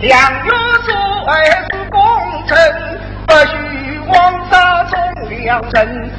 良药所爱是功臣，不许枉杀忠良臣。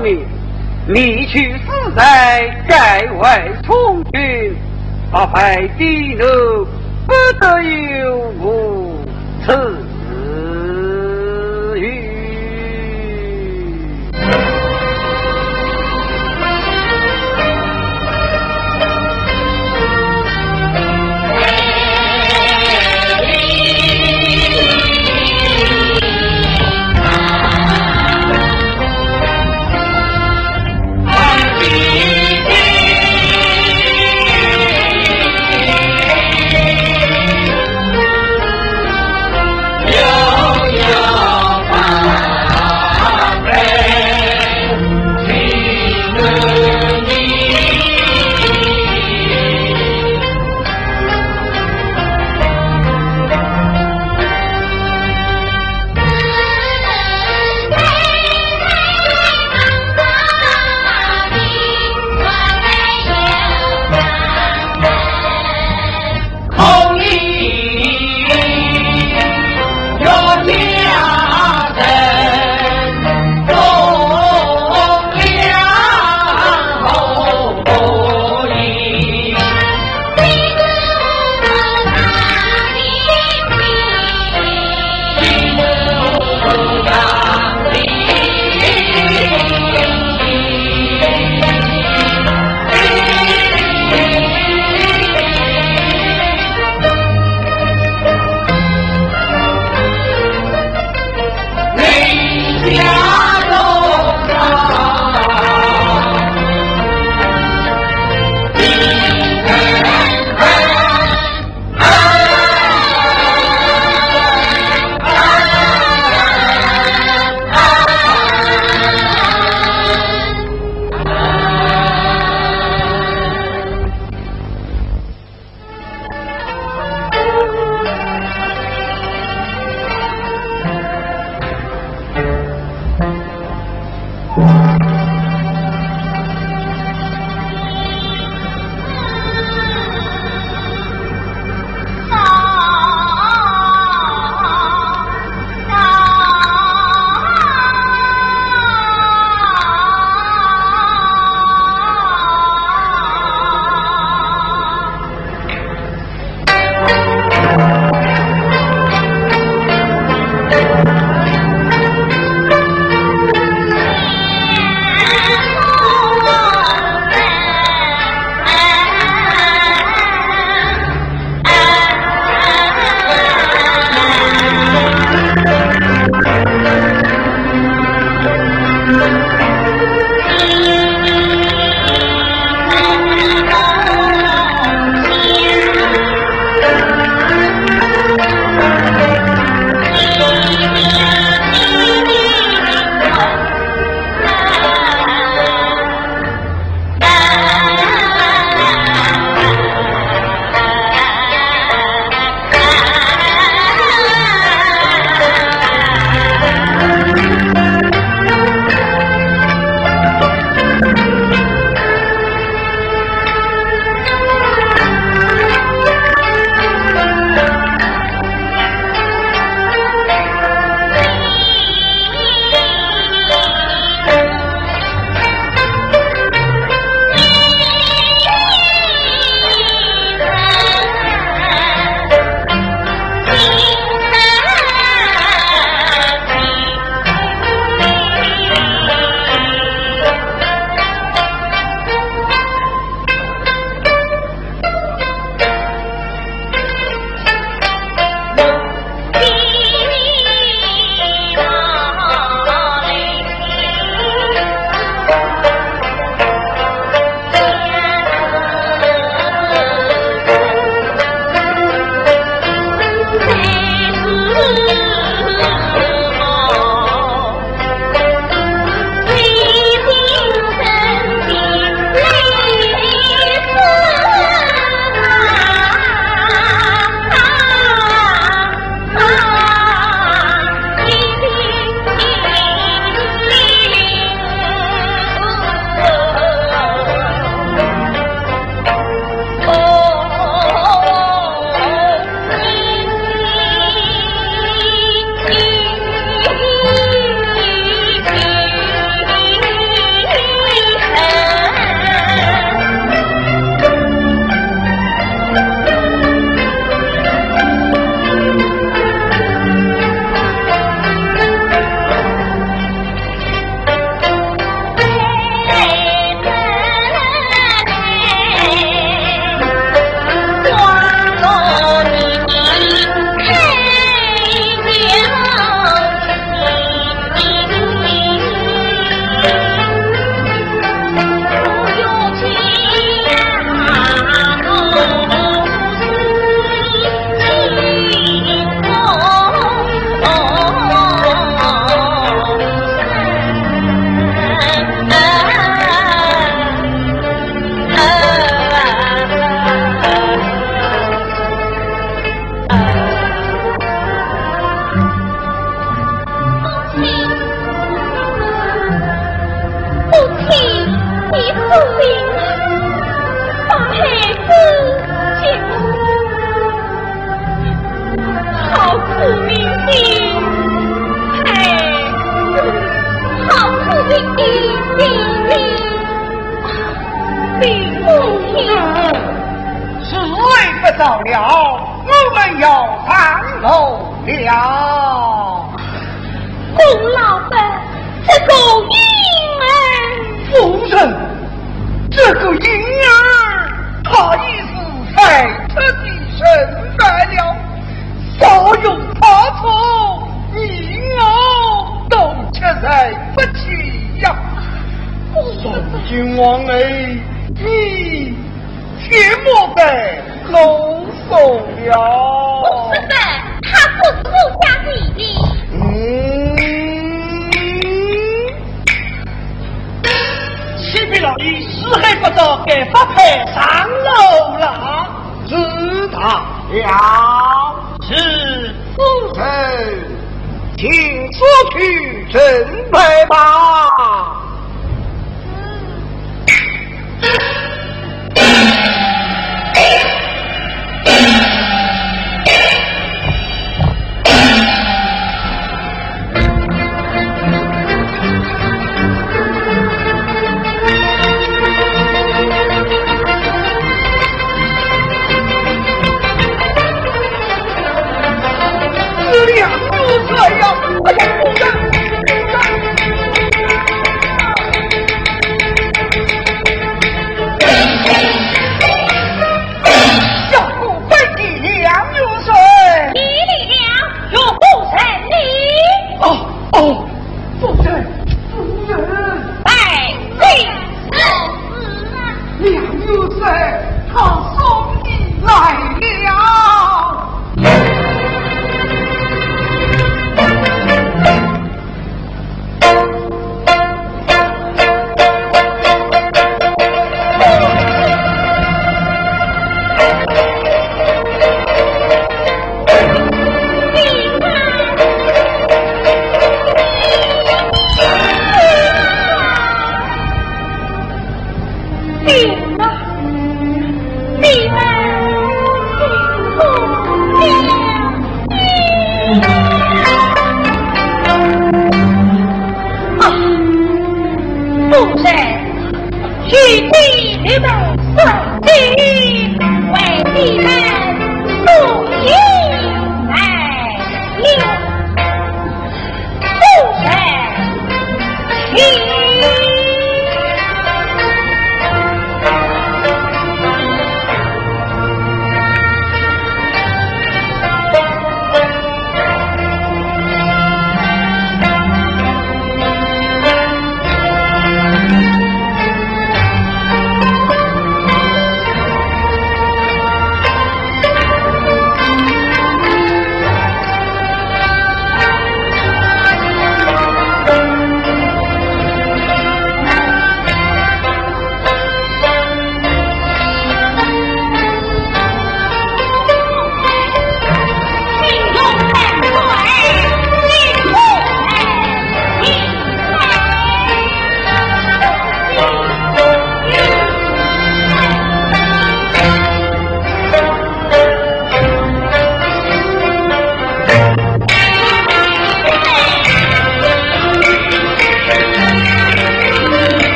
你，你去死在盖外从军，八百低头不得有误。耻。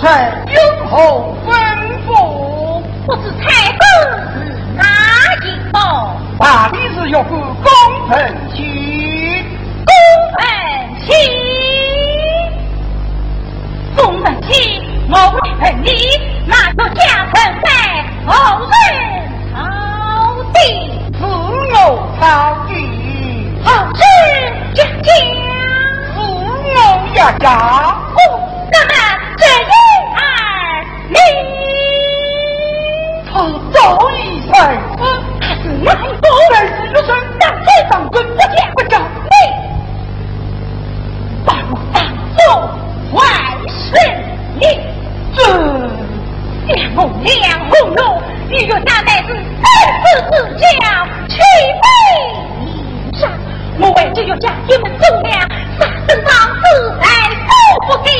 太英侯吩咐，不知太公是哪一个？大理寺有个公孙胥，公孙胥，公孙胥，我问你，哪个家臣在后人曹地？是我朝地，后人家家，是我一家。早已他是还包儿子入村，当再当官，不见不着你。把我当做外事女这两红两红龙，你若那乃是三四四家去，我为这有家，你们重量三等房子来都不给。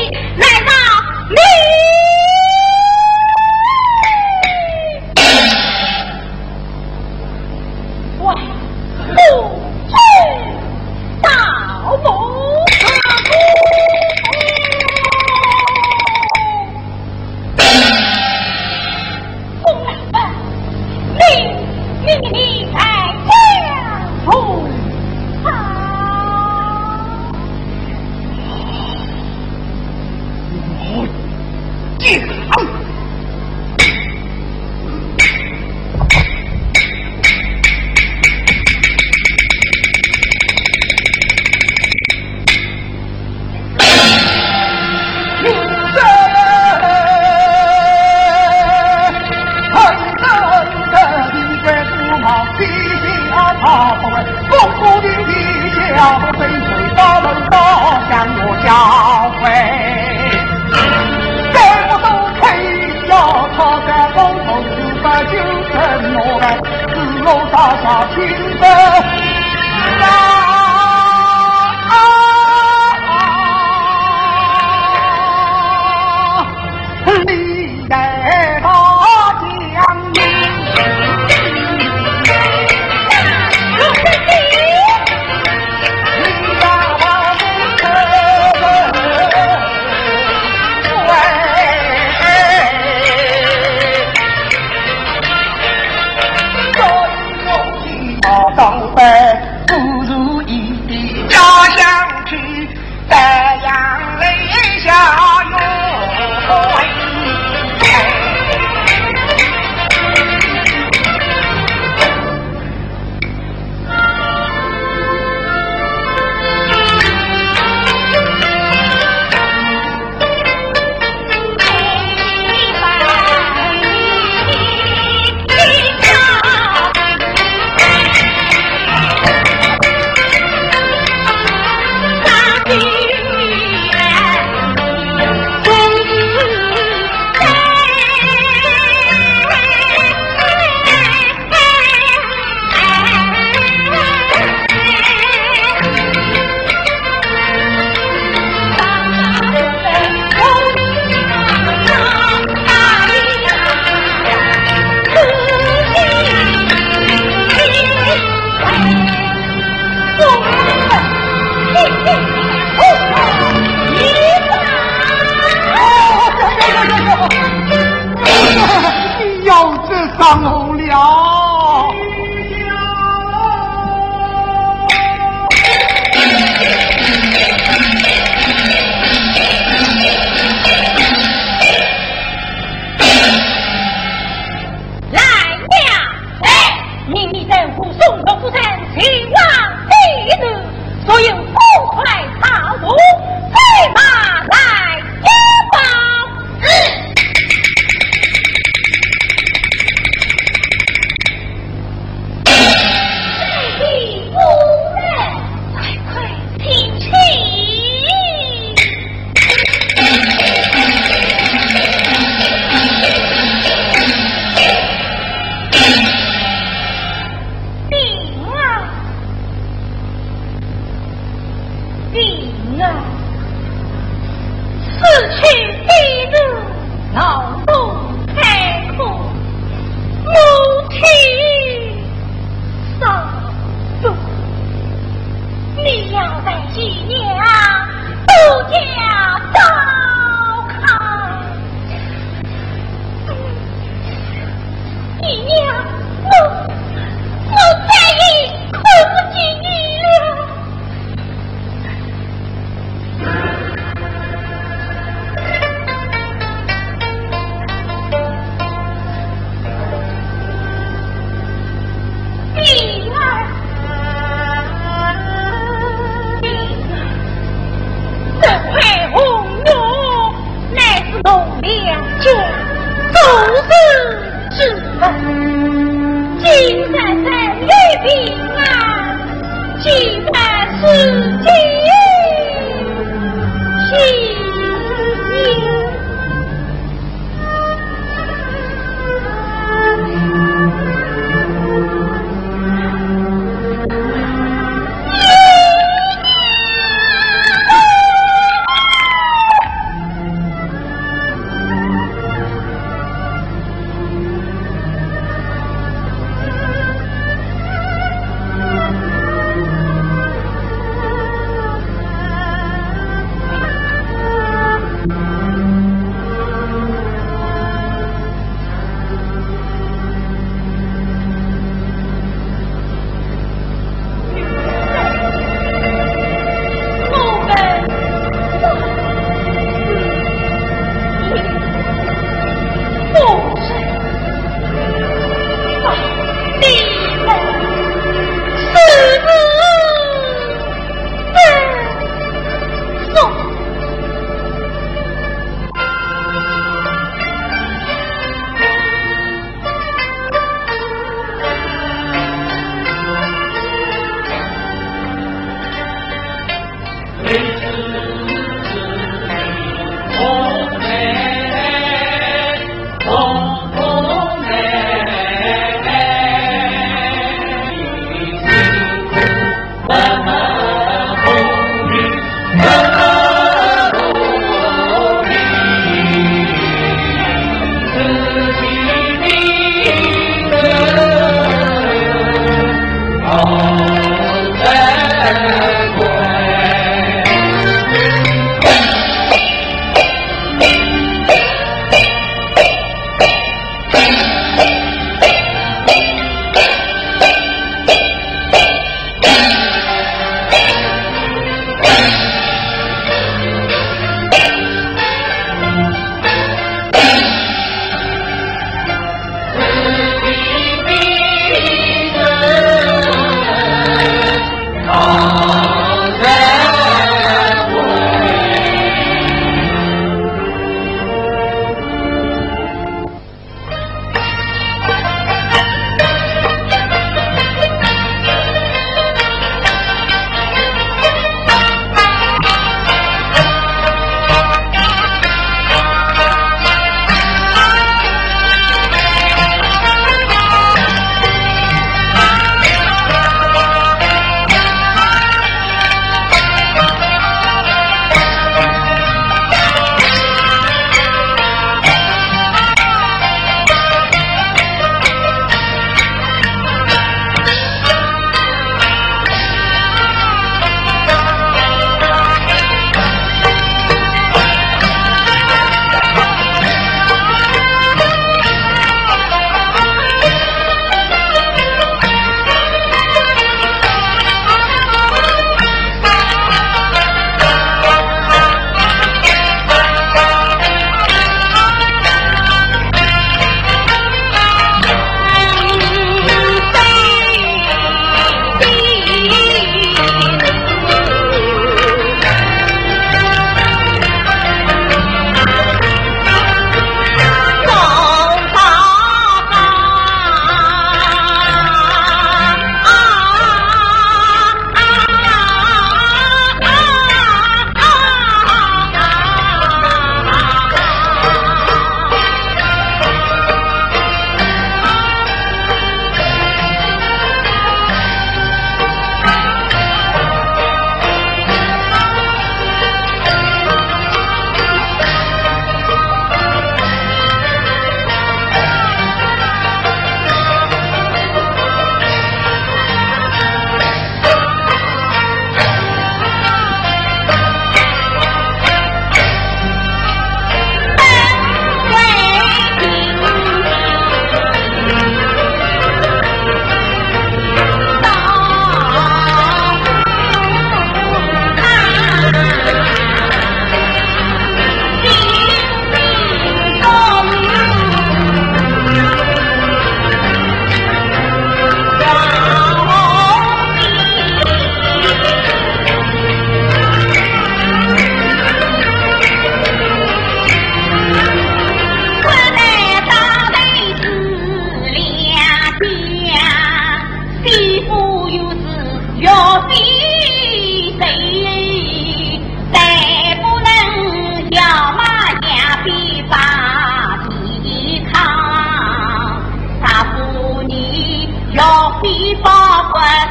one.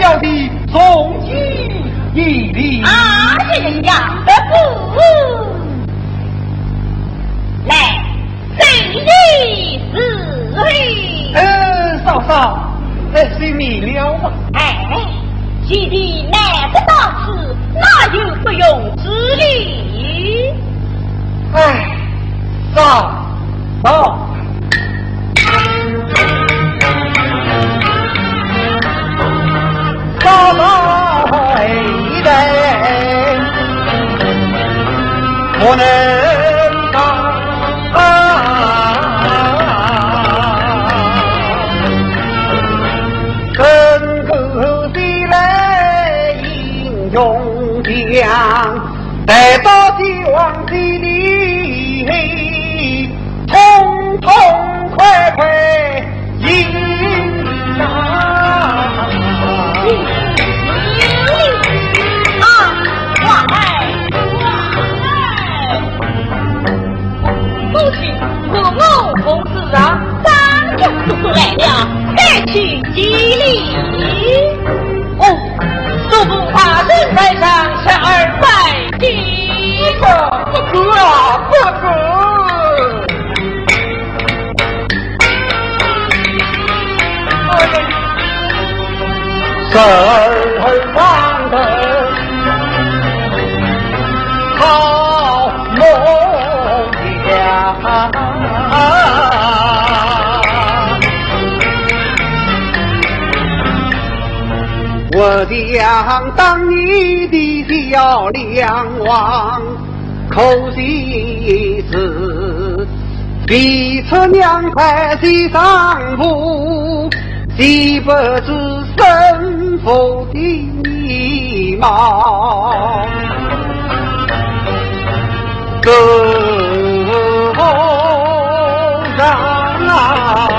叫你送进一礼。啊，这样的不？来，谁嫂嫂，哎，随你了吧。哎，既然来得到此，那就不用之礼。哎，嫂嫂。嫂我儿方的好梦呀。我将当你的小梁王，可惜是彼此两块的上铺，岂不知生父的迷茫。歌上。叫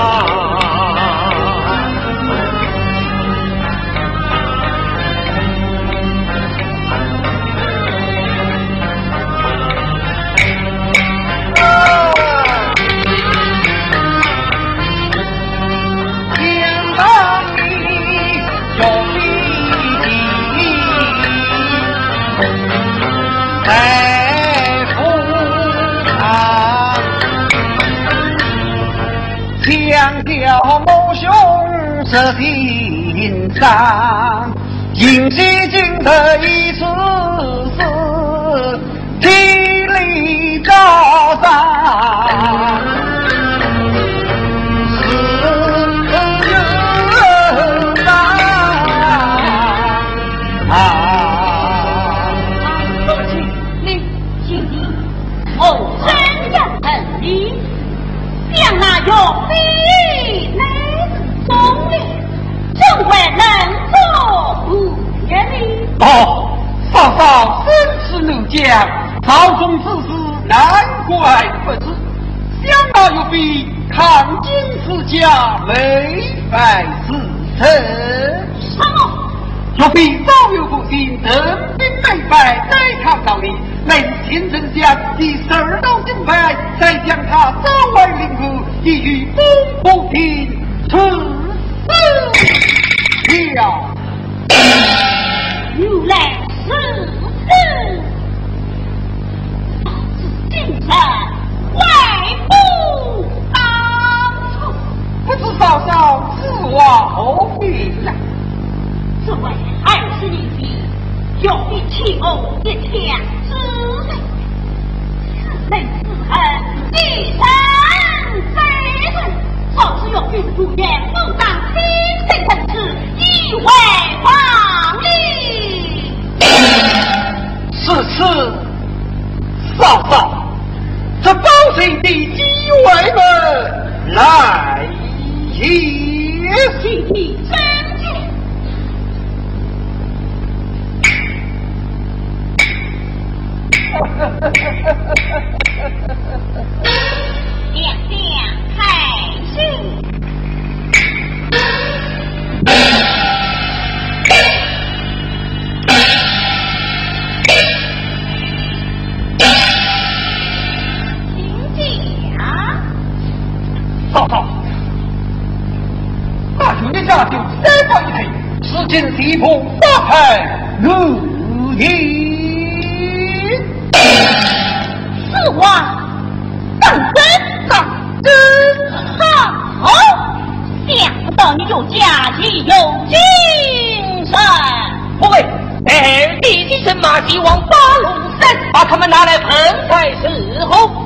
母兄这心上，引起今的一次次，体力高涨。死难讲，朝中之事难怪不知。想到有比抗金之家没败之臣，什么？有比早有不信，人兵没败，再抗到你，乃秦丞相第十二道金牌，再将他招来领部，一于公不平，处死了。原来是此，今日外不当初，不知嫂嫂此话何必来？这位还是你的用一气偶一枪之类，此人此恨一生非人，若是用兵不言，不当亲生臣子，以为王理。此次嫂嫂，这包神的机外们来也，请你真见。亮亮开心。今西坡八派如意。此话当真？当真好！想不到你有家计有精神。不会，二弟的神马希望八路山把他们拿来喷才是后。